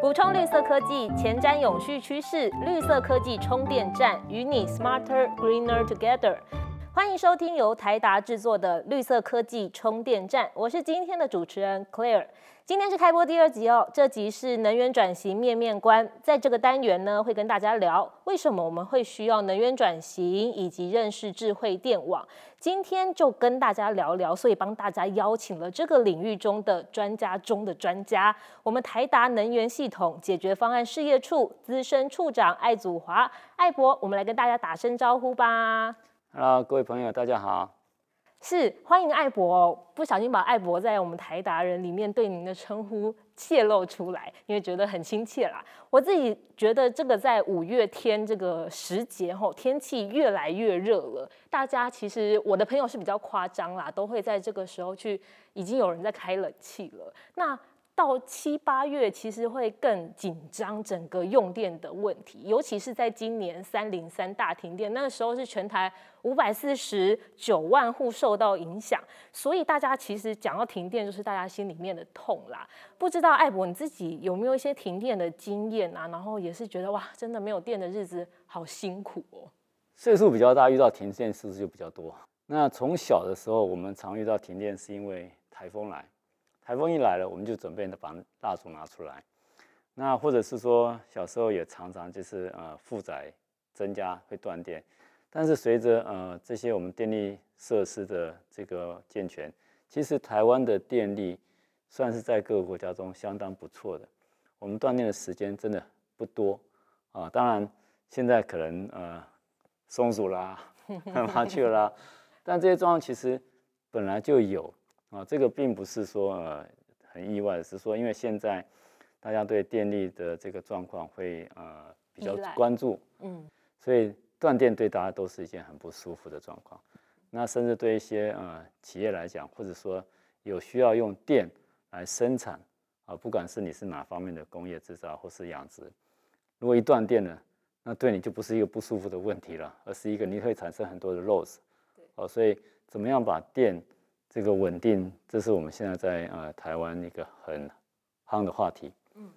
补充绿色科技，前瞻永续趋势，绿色科技充电站与你 smarter greener together。欢迎收听由台达制作的绿色科技充电站，我是今天的主持人 Claire。今天是开播第二集哦，这集是能源转型面面观。在这个单元呢，会跟大家聊为什么我们会需要能源转型，以及认识智慧电网。今天就跟大家聊聊，所以帮大家邀请了这个领域中的专家中的专家，我们台达能源系统解决方案事业处资深处长艾祖华艾博，我们来跟大家打声招呼吧。Hello，各位朋友，大家好。是欢迎艾博，不小心把艾博在我们台达人里面对您的称呼泄露出来，因为觉得很亲切啦。我自己觉得这个在五月天这个时节吼，天气越来越热了，大家其实我的朋友是比较夸张啦，都会在这个时候去，已经有人在开冷气了。那到七八月，其实会更紧张整个用电的问题，尤其是在今年三零三大停电，那个时候是全台五百四十九万户受到影响，所以大家其实讲到停电，就是大家心里面的痛啦。不知道艾博你自己有没有一些停电的经验啊？然后也是觉得哇，真的没有电的日子好辛苦哦。岁数比较大，遇到停电是不是就比较多。那从小的时候，我们常遇到停电，是因为台风来。台风一来了，我们就准备把蜡烛拿出来。那或者是说，小时候也常常就是呃负载增加会断电。但是随着呃这些我们电力设施的这个健全，其实台湾的电力算是在各个国家中相当不错的。我们断电的时间真的不多啊。当然现在可能呃松鼠啦、麻雀啦，但这些状况其实本来就有。啊，这个并不是说呃很意外，是说因为现在大家对电力的这个状况会呃比较关注，嗯，所以断电对大家都是一件很不舒服的状况。那甚至对一些呃企业来讲，或者说有需要用电来生产啊，不管是你是哪方面的工业制造或是养殖，如果一断电呢，那对你就不是一个不舒服的问题了，而是一个你会产生很多的 loss。哦，所以怎么样把电这个稳定，这是我们现在在呃台湾一个很夯的话题。嗯，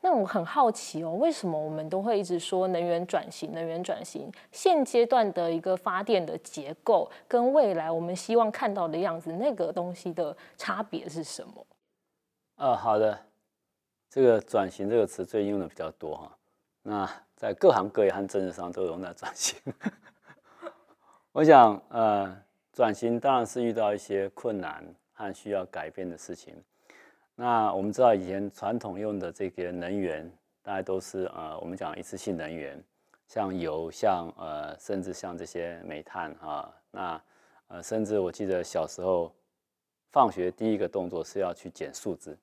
那我很好奇哦，为什么我们都会一直说能源转型？能源转型现阶段的一个发电的结构，跟未来我们希望看到的样子，那个东西的差别是什么？呃，好的，这个转型这个词最近用的比较多哈。那在各行各业和政治上都用在转型。我想呃。转型当然是遇到一些困难和需要改变的事情。那我们知道以前传统用的这个能源，大概都是呃我们讲一次性能源，像油，像呃甚至像这些煤炭啊。那呃甚至我记得小时候放学第一个动作是要去捡树枝，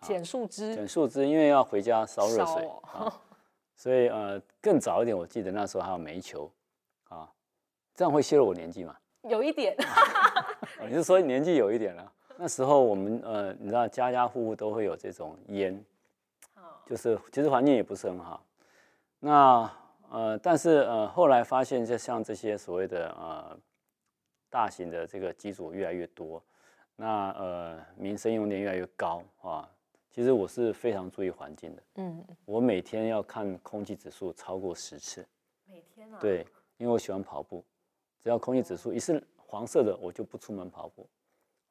捡树枝，捡树枝，因为要回家烧热水啊。所以呃更早一点，我记得那时候还有煤球啊，这样会泄露我年纪吗？有一点，你是说年纪有一点了？那时候我们呃，你知道家家户户都会有这种烟，就是其实环境也不是很好。那呃，但是呃，后来发现就像这些所谓的呃大型的这个机组越来越多，那呃民生用电越来越高啊。其实我是非常注意环境的，嗯，我每天要看空气指数超过十次，每天啊？对，因为我喜欢跑步。只要空气指数一是黄色的，我就不出门跑步，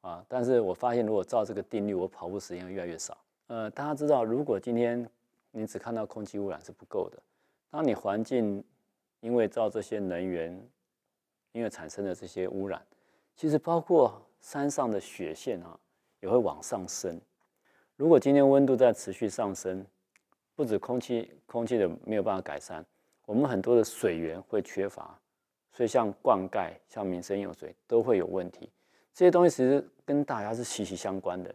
啊！但是我发现如果照这个定律，我跑步时间越来越少。呃，大家知道，如果今天你只看到空气污染是不够的，当你环境因为照这些能源，因为产生的这些污染，其实包括山上的雪线啊，也会往上升。如果今天温度在持续上升，不止空气空气的没有办法改善，我们很多的水源会缺乏。所以像灌溉、像民生用水都会有问题，这些东西其实跟大家是息息相关的。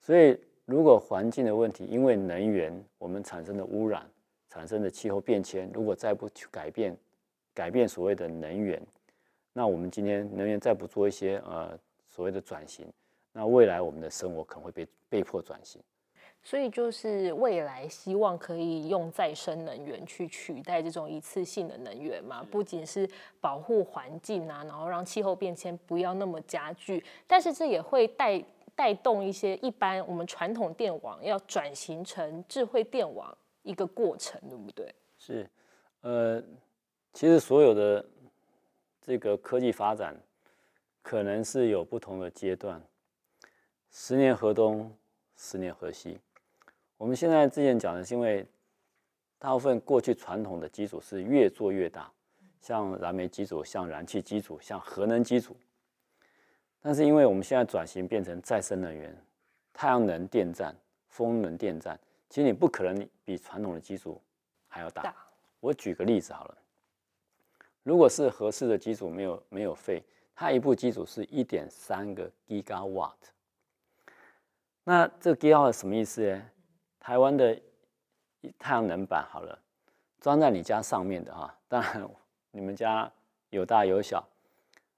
所以如果环境的问题，因为能源我们产生的污染、产生的气候变迁，如果再不去改变、改变所谓的能源，那我们今天能源再不做一些呃所谓的转型，那未来我们的生活可能会被被迫转型。所以就是未来希望可以用再生能源去取代这种一次性的能源嘛，不仅是保护环境啊，然后让气候变迁不要那么加剧，但是这也会带带动一些一般我们传统电网要转型成智慧电网一个过程，对不对？是，呃，其实所有的这个科技发展，可能是有不同的阶段，十年河东，十年河西。我们现在之前讲的是，因为大部分过去传统的机组是越做越大，像燃煤机组、像燃气机组、像核能机组。但是因为我们现在转型变成再生能源，太阳能电站、风能电站，其实你不可能比传统的机组还要大。我举个例子好了，如果是合适的机组没有没有废，它一部机组是一点三个 gigawatt。那这 gigawatt 什么意思呢？台湾的太阳能板好了，装在你家上面的哈，当然你们家有大有小。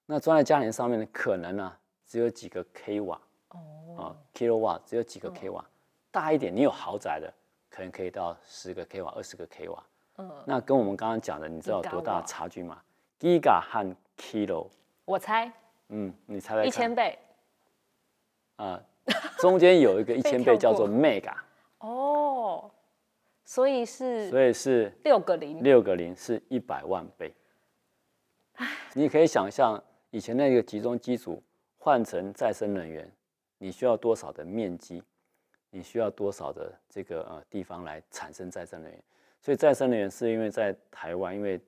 那装在家庭上面的，可能呢只有几个 k 瓦哦，啊 kilowatt 只有几个 k 瓦，大一点，你有豪宅的，可能可以到十个 k 瓦、二十个 k 瓦。嗯，那跟我们刚刚讲的，你知道有多大的差距吗？giga 和 kilo，我猜，嗯，你猜猜一千倍。啊，中间有一个一千倍 叫做 mega。哦，所以是，所以是六个零，六个零是一百万倍。你可以想象。以前那个集中机组换成再生能源，你需要多少的面积？你需要多少的这个呃地方来产生再生能源？所以再生能源是因为在台湾，因为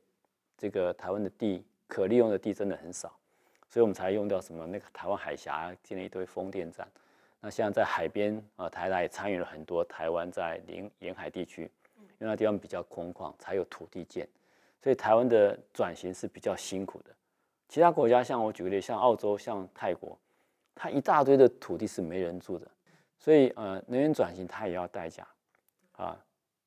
这个台湾的地可利用的地真的很少，所以我们才用掉什么那个台湾海峡建了一堆风电站。那像在在海边啊，台大也参与了很多台湾在临沿海地区，因为那地方比较空旷，才有土地建。所以台湾的转型是比较辛苦的。其他国家像我举个例，像澳洲、像泰国，它一大堆的土地是没人住的，所以呃，能源转型它也要代价啊。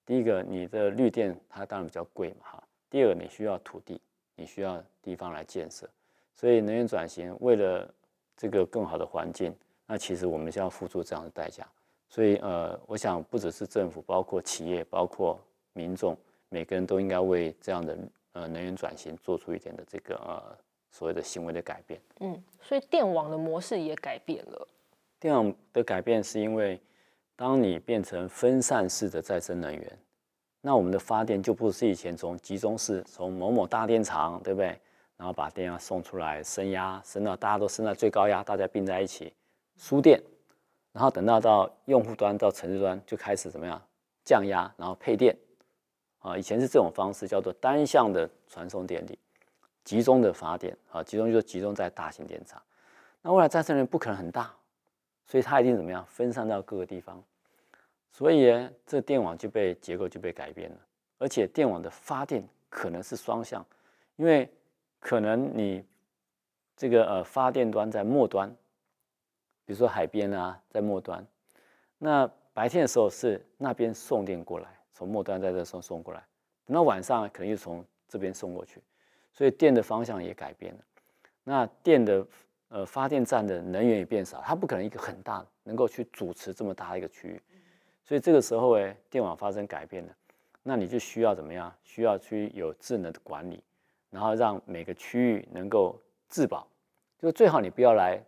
第一个，你的绿电它当然比较贵嘛哈。第二个，你需要土地，你需要地方来建设，所以能源转型为了这个更好的环境，那其实我们是要付出这样的代价。所以呃，我想不只是政府，包括企业，包括民众，每个人都应该为这样的呃能源转型做出一点的这个呃。所谓的行为的改变，嗯，所以电网的模式也改变了。电网的改变是因为，当你变成分散式的再生能源，那我们的发电就不是以前从集中式，从某某大电厂，对不对？然后把电压送出来，升压升到大家都升到最高压，大家并在一起输电，然后等到到用户端到城市端就开始怎么样降压，然后配电。啊，以前是这种方式，叫做单向的传送电力。集中的发电啊，集中就集中在大型电厂。那未来再生能源不可能很大，所以它一定怎么样分散到各个地方。所以，这电网就被结构就被改变了，而且电网的发电可能是双向，因为可能你这个呃发电端在末端，比如说海边啊，在末端，那白天的时候是那边送电过来，从末端在这送送过来，等到晚上可能又从这边送过去。所以电的方向也改变了，那电的呃发电站的能源也变少，它不可能一个很大能够去主持这么大一个区域，所以这个时候哎，电网发生改变了，那你就需要怎么样？需要去有智能的管理，然后让每个区域能够自保，就最好你不要来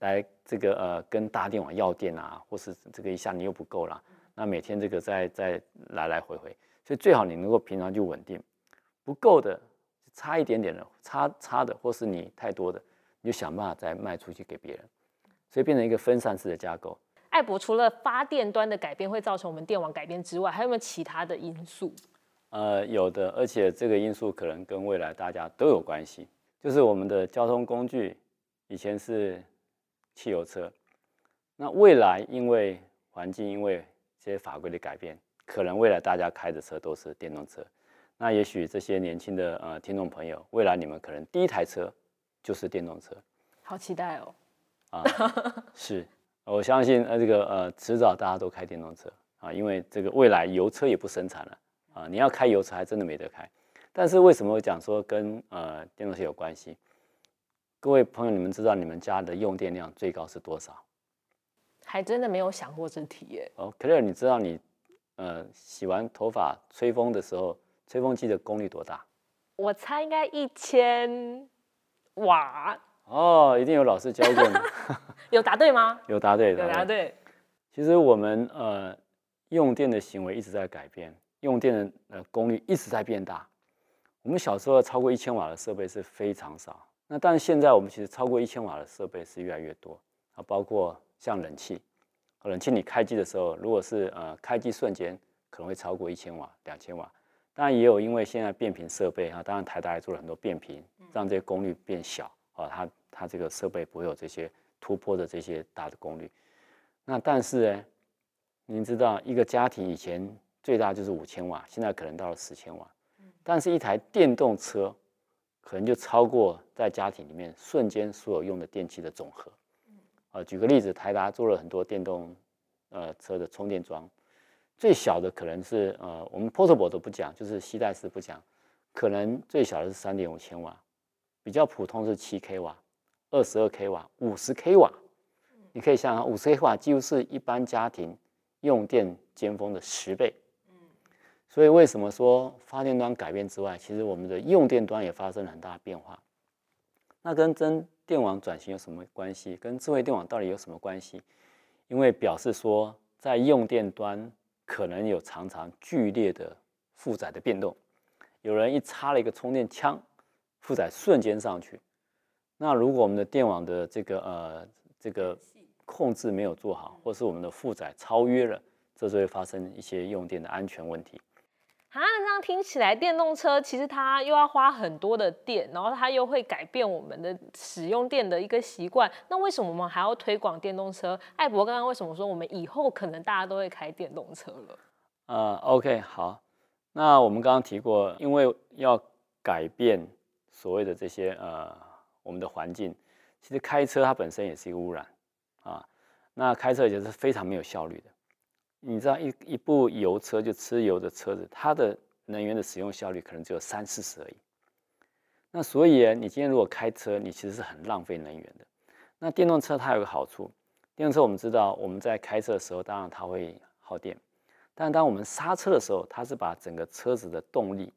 来这个呃跟大电网要电啊，或是这个一下你又不够了，那每天这个再再来来回回，所以最好你能够平常就稳定，不够的。差一点点的，差差的，或是你太多的，你就想办法再卖出去给别人，所以变成一个分散式的架构。艾博除了发电端的改变会造成我们电网改变之外，还有没有其他的因素？呃，有的，而且这个因素可能跟未来大家都有关系。就是我们的交通工具以前是汽油车，那未来因为环境，因为这些法规的改变，可能未来大家开的车都是电动车。那也许这些年轻的呃听众朋友，未来你们可能第一台车就是电动车，好期待哦！啊，是，我相信呃这个呃迟早大家都开电动车啊，因为这个未来油车也不生产了啊，你要开油车还真的没得开。但是为什么我讲说跟呃电动车有关系？各位朋友，你们知道你们家的用电量最高是多少？还真的没有想过这题耶。哦，可乐，你知道你呃洗完头发吹风的时候？吹风机的功率多大？我猜应该一千瓦。哦，一定有老师教过你。有答对吗？有答对，有答对。其实我们呃用电的行为一直在改变，用电的呃功率一直在变大。我们小时候超过一千瓦的设备是非常少，那但是现在我们其实超过一千瓦的设备是越来越多啊，包括像冷气，冷气你开机的时候，如果是呃开机瞬间可能会超过一千瓦、两千瓦，当然也有因为现在变频设备啊，当然台大也做了很多变频，让这些功率变小啊，它它这个设备不会有这些突破的这些大的功率。那但是呢，您知道一个家庭以前最大就是五千瓦，现在可能到了十千瓦。但是，一台电动车可能就超过在家庭里面瞬间所有用的电器的总和。啊，举个例子，台达做了很多电动呃车的充电桩，最小的可能是呃，我们 portable 都不讲，就是吸带式不讲，可能最小的是三点五千瓦，比较普通是七 k 瓦、二十二 k 瓦、五十 k 瓦。你可以想想，五十 k 瓦几乎是一般家庭用电尖峰的十倍。所以为什么说发电端改变之外，其实我们的用电端也发生了很大的变化？那跟真电网转型有什么关系？跟智慧电网到底有什么关系？因为表示说，在用电端可能有常常剧烈的负载的变动，有人一插了一个充电枪，负载瞬间上去。那如果我们的电网的这个呃这个控制没有做好，或是我们的负载超约了，这就会发生一些用电的安全问题。啊，这样听起来，电动车其实它又要花很多的电，然后它又会改变我们的使用电的一个习惯。那为什么我们还要推广电动车？艾博刚刚为什么说我们以后可能大家都会开电动车了？呃，OK，好。那我们刚刚提过，因为要改变所谓的这些呃我们的环境，其实开车它本身也是一个污染啊。那开车也是非常没有效率的。你知道一一部油车就吃油的车子，它的能源的使用效率可能只有三四十而已。那所以你今天如果开车，你其实是很浪费能源的。那电动车它有个好处，电动车我们知道我们在开车的时候，当然它会耗电，但当我们刹车的时候，它是把整个车子的动力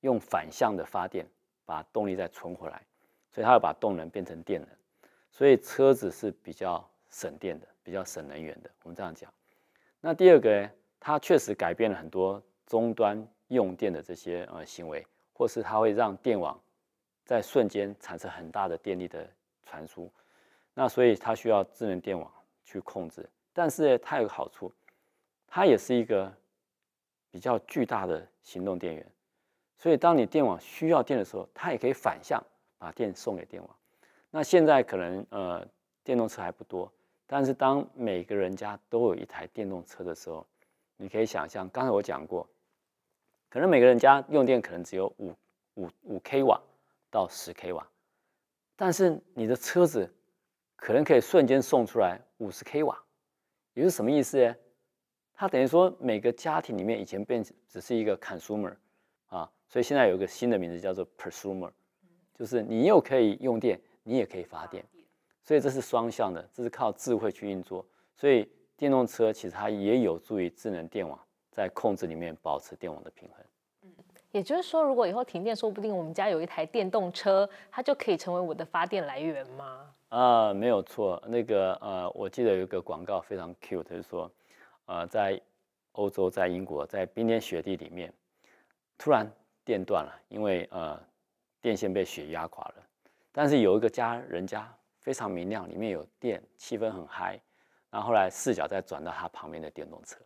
用反向的发电，把动力再存回来，所以它要把动能变成电能，所以车子是比较省电的，比较省能源的。我们这样讲。那第二个呢，它确实改变了很多终端用电的这些呃行为，或是它会让电网在瞬间产生很大的电力的传输。那所以它需要智能电网去控制。但是它有个好处，它也是一个比较巨大的行动电源。所以当你电网需要电的时候，它也可以反向把电送给电网。那现在可能呃电动车还不多。但是当每个人家都有一台电动车的时候，你可以想象，刚才我讲过，可能每个人家用电可能只有五五五 k 瓦到十 k 瓦，但是你的车子可能可以瞬间送出来五十 k 瓦，也是什么意思呢？它等于说每个家庭里面以前变只是一个 consumer 啊，所以现在有一个新的名字叫做 prosumer，就是你又可以用电，你也可以发电。所以这是双向的，这是靠智慧去运作。所以电动车其实它也有助于智能电网在控制里面保持电网的平衡。嗯，也就是说，如果以后停电，说不定我们家有一台电动车，它就可以成为我的发电来源吗？啊，没有错。那个呃，我记得有一个广告非常 cute，就是说，呃，在欧洲，在英国，在冰天雪地里面，突然电断了，因为呃电线被雪压垮了。但是有一个家人家。非常明亮，里面有电，气氛很嗨。然后后来视角再转到他旁边的电动车，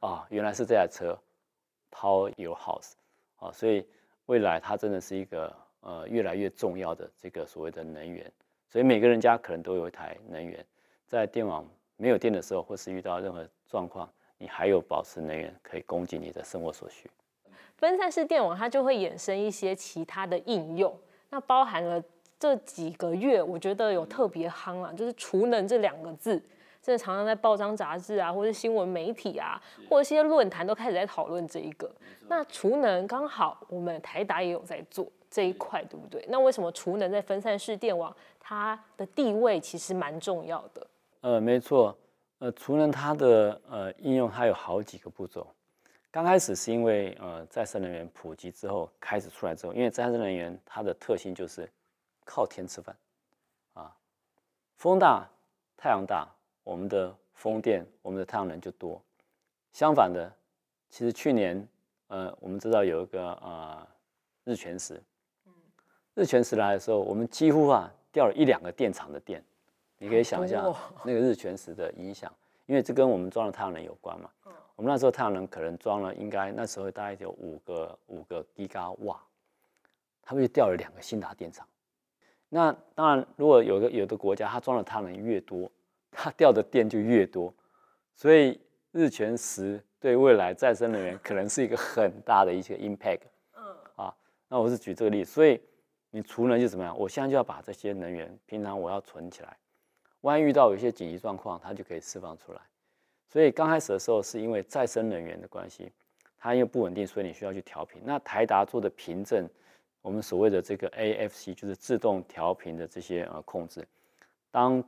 啊，原来是这台车，Power Your House，啊，所以未来它真的是一个呃越来越重要的这个所谓的能源。所以每个人家可能都有一台能源，在电网没有电的时候，或是遇到任何状况，你还有保持能源可以供给你的生活所需。分散式电网它就会衍生一些其他的应用，那包含了。这几个月，我觉得有特别夯啊，就是“储能”这两个字，真的常常在报章杂志啊，或者新闻媒体啊，或者一些论坛都开始在讨论这一个。那储能刚好我们台达也有在做这一块，对不对？那为什么储能在分散式电网它的地位其实蛮重要的？呃，没错，呃，储能它的呃应用它有好几个步骤。刚开始是因为呃再生能源普及之后开始出来之后，因为再生能源它的特性就是。靠天吃饭，啊，风大太阳大，我们的风电、我们的太阳能就多。相反的，其实去年，呃，我们知道有一个呃日全食，日全食来的时候，我们几乎啊掉了一两个电厂的电。你可以想一下那个日全食的影响，因为这跟我们装的太阳能有关嘛。我们那时候太阳能可能装了，应该那时候大概有五个五个吉瓦，他们就掉了两个新达电厂。那当然，如果有个有的国家它装的太阳能越多，它掉的电就越多，所以日全食对未来再生能源可能是一个很大的一些 impact。嗯，啊，那我是举这个例子，所以你除能就怎么样？我现在就要把这些能源，平常我要存起来，万一遇到有一些紧急状况，它就可以释放出来。所以刚开始的时候是因为再生能源的关系，它因为不稳定，所以你需要去调频。那台达做的凭证。我们所谓的这个 AFC 就是自动调频的这些呃控制，当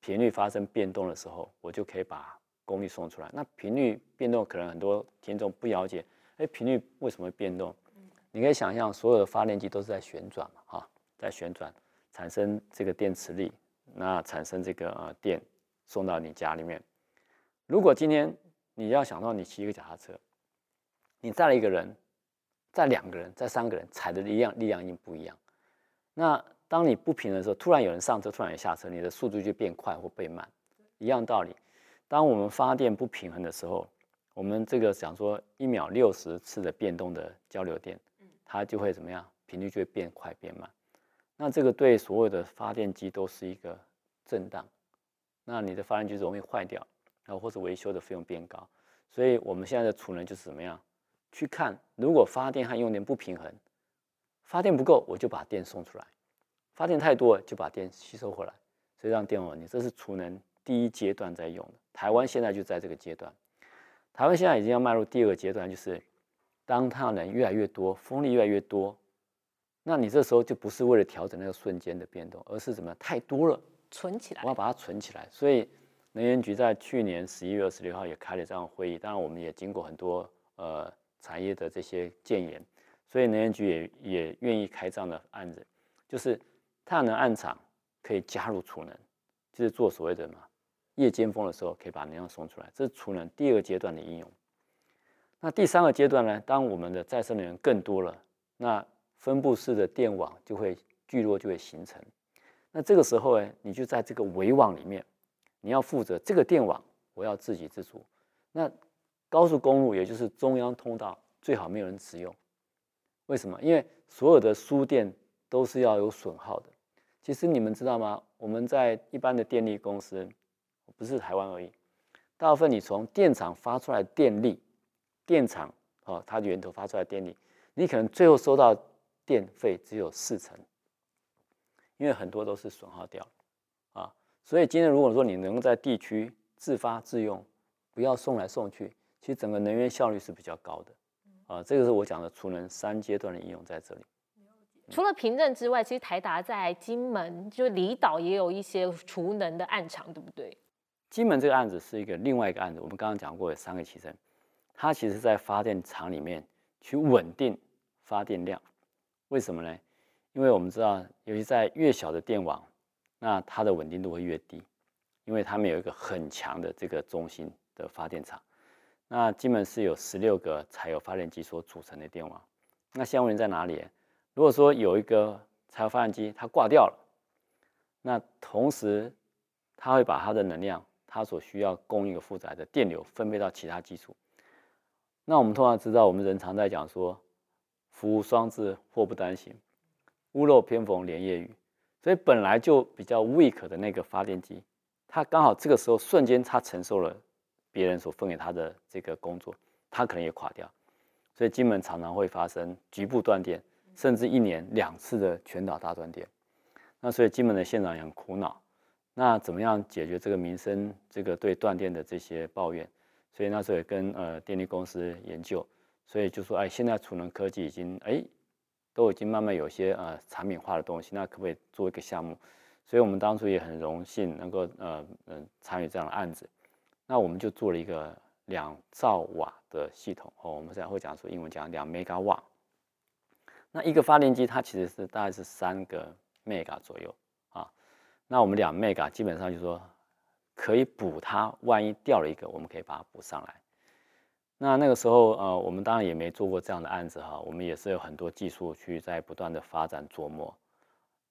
频率发生变动的时候，我就可以把功率送出来。那频率变动可能很多听众不了解，哎，频率为什么会变动？你可以想象，所有的发电机都是在旋转嘛，哈，在旋转产生这个电磁力，那产生这个呃电送到你家里面。如果今天你要想到你骑一个脚踏车，你载了一个人。在两个人，在三个人踩的力量力量已经不一样。那当你不平的时候，突然有人上车，突然有人下车，你的速度就变快或变慢。一样道理，当我们发电不平衡的时候，我们这个想说一秒六十次的变动的交流电，它就会怎么样？频率就会变快变慢。那这个对所有的发电机都是一个震荡。那你的发电机容易坏掉，然后或者维修的费用变高。所以我们现在的储能就是怎么样？去看，如果发电和用电不平衡，发电不够，我就把电送出来；发电太多，就把电吸收回来，所以让电网你。这是储能第一阶段在用的。台湾现在就在这个阶段，台湾现在已经要迈入第二个阶段，就是当太阳能越来越多，风力越来越多，那你这时候就不是为了调整那个瞬间的变动，而是怎么太多了，存起来，我要把它存起来。所以能源局在去年十一月二十六号也开了这样会议，当然我们也经过很多呃。产业的这些建言，所以能源局也也愿意开这样的案子，就是太阳能暗场可以加入储能，就是做所谓的嘛夜间风的时候可以把能量送出来，这是储能第二阶段的应用。那第三个阶段呢？当我们的再生能源更多了，那分布式的电网就会聚落就会形成。那这个时候呢，你就在这个围网里面，你要负责这个电网，我要自给自足。那高速公路也就是中央通道，最好没有人使用。为什么？因为所有的输电都是要有损耗的。其实你们知道吗？我们在一般的电力公司，不是台湾而已，大部分你从电厂发出来电力，电厂哦，它的源头发出来电力，你可能最后收到电费只有四成，因为很多都是损耗掉啊。所以今天如果说你能够在地区自发自用，不要送来送去。其实整个能源效率是比较高的，啊，这个是我讲的储能三阶段的应用在这里。除了凭证之外，其实台达在金门就离岛也有一些储能的暗场，对不对？金门这个案子是一个另外一个案子，我们刚刚讲过有三个起程，它其实在发电厂里面去稳定发电量。为什么呢？因为我们知道，尤其在越小的电网，那它的稳定度会越低，因为它们有一个很强的这个中心的发电厂。那基本是有十六个柴油发电机所组成的电网。那现在问题在哪里？如果说有一个柴油发电机它挂掉了，那同时它会把它的能量，它所需要供应的负载的电流分配到其他基础。那我们通常知道，我们人常在讲说“福无双至，祸不单行，屋漏偏逢连夜雨”。所以本来就比较 weak 的那个发电机，它刚好这个时候瞬间它承受了。别人所分给他的这个工作，他可能也垮掉，所以金门常常会发生局部断电，甚至一年两次的全岛大断电。那所以金门的县长也很苦恼，那怎么样解决这个民生这个对断电的这些抱怨？所以那时候也跟呃电力公司研究，所以就说哎，现在储能科技已经哎都已经慢慢有些呃产品化的东西，那可不可以做一个项目？所以我们当初也很荣幸能够呃嗯参与这样的案子。那我们就做了一个两兆瓦的系统哦，我们在会讲说英文讲两 mega 瓦。那一个发电机它其实是大概是三个 mega 左右啊。那我们两 mega 基本上就说可以补它，万一掉了一个，我们可以把它补上来。那那个时候，呃，我们当然也没做过这样的案子哈，我们也是有很多技术去在不断的发展琢磨。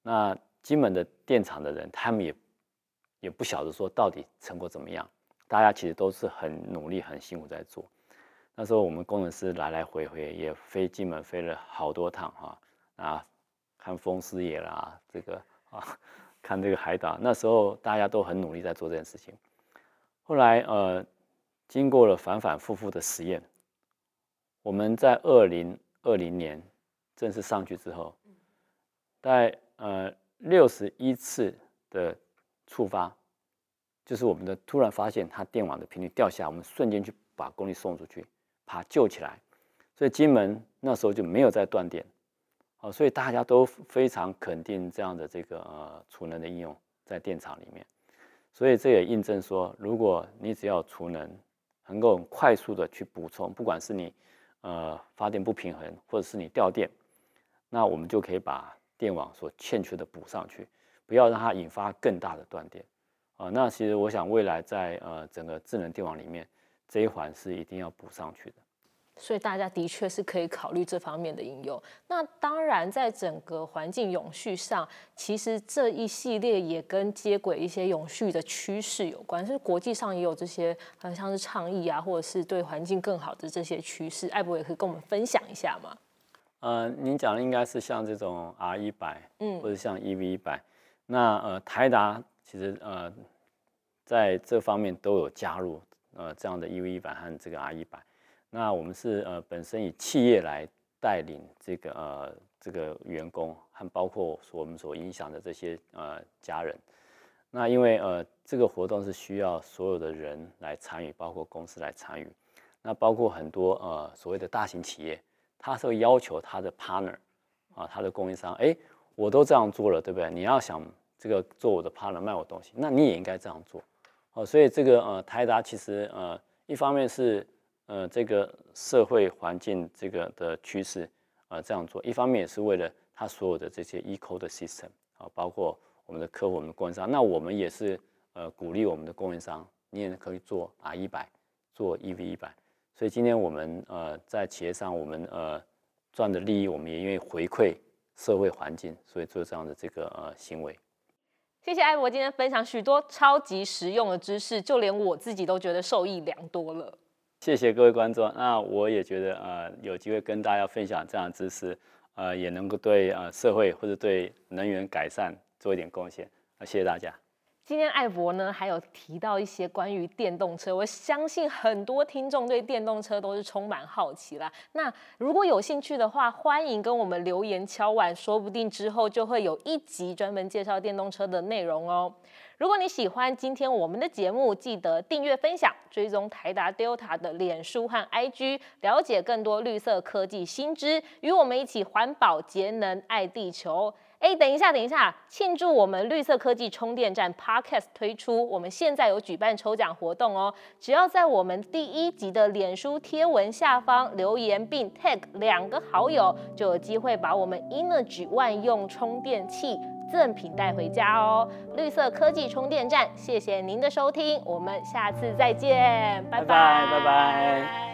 那金门的电厂的人，他们也也不晓得说到底成果怎么样，大家其实都是很努力、很辛苦在做。那时候我们工程师来来回回也飞金门飞了好多趟哈，啊，看风师爷啦，这个啊，看这个海岛，那时候大家都很努力在做这件事情。后来呃。经过了反反复复的实验，我们在二零二零年正式上去之后，在呃六十一次的触发，就是我们的突然发现它电网的频率掉下，我们瞬间去把功率送出去，把它救起来，所以金门那时候就没有再断电，哦，所以大家都非常肯定这样的这个呃储能的应用在电厂里面，所以这也印证说，如果你只要储能。能够快速的去补充，不管是你呃发电不平衡，或者是你掉电，那我们就可以把电网所欠缺的补上去，不要让它引发更大的断电啊。那其实我想未来在呃整个智能电网里面，这一环是一定要补上去的。所以大家的确是可以考虑这方面的应用。那当然，在整个环境永续上，其实这一系列也跟接轨一些永续的趋势有关。是国际上也有这些，呃，像是倡议啊，或者是对环境更好的这些趋势。艾博也可以跟我们分享一下吗？呃，您讲的应该是像这种 R 一百，嗯，或者像 EV 一百。那呃，台达其实呃在这方面都有加入呃这样的 EV 一百和这个 R 一百。那我们是呃本身以企业来带领这个呃这个员工和包括我们所影响的这些呃家人。那因为呃这个活动是需要所有的人来参与，包括公司来参与。那包括很多呃所谓的大型企业，他是会要求他的 partner 啊，他的供应商，哎，我都这样做了，对不对？你要想这个做我的 partner 卖我东西，那你也应该这样做。哦，所以这个呃台达其实呃一方面是。呃，这个社会环境这个的趋势啊，这样做，一方面也是为了他所有的这些 eco 的 system 啊，包括我们的客户、我们的供应商。那我们也是呃鼓励我们的供应商，你也可以做 R 一百，做 EV 一百。所以今天我们呃在企业上，我们呃赚的利益，我们也愿意回馈社会环境，所以做这样的这个呃行为。谢谢艾博今天分享许多超级实用的知识，就连我自己都觉得受益良多了。谢谢各位观众，那我也觉得呃有机会跟大家分享这样的知识，呃也能够对呃社会或者对能源改善做一点贡献，啊谢谢大家。今天艾博呢还有提到一些关于电动车，我相信很多听众对电动车都是充满好奇啦。那如果有兴趣的话，欢迎跟我们留言敲碗，说不定之后就会有一集专门介绍电动车的内容哦。如果你喜欢今天我们的节目，记得订阅、分享、追踪台达 Delta 的脸书和 IG，了解更多绿色科技新知，与我们一起环保节能爱地球。哎，等一下，等一下，庆祝我们绿色科技充电站 Podcast 推出，我们现在有举办抽奖活动哦！只要在我们第一集的脸书贴文下方留言并 tag 两个好友，就有机会把我们 Energy 万用充电器。赠品带回家哦！绿色科技充电站，谢谢您的收听，我们下次再见，拜拜，拜拜。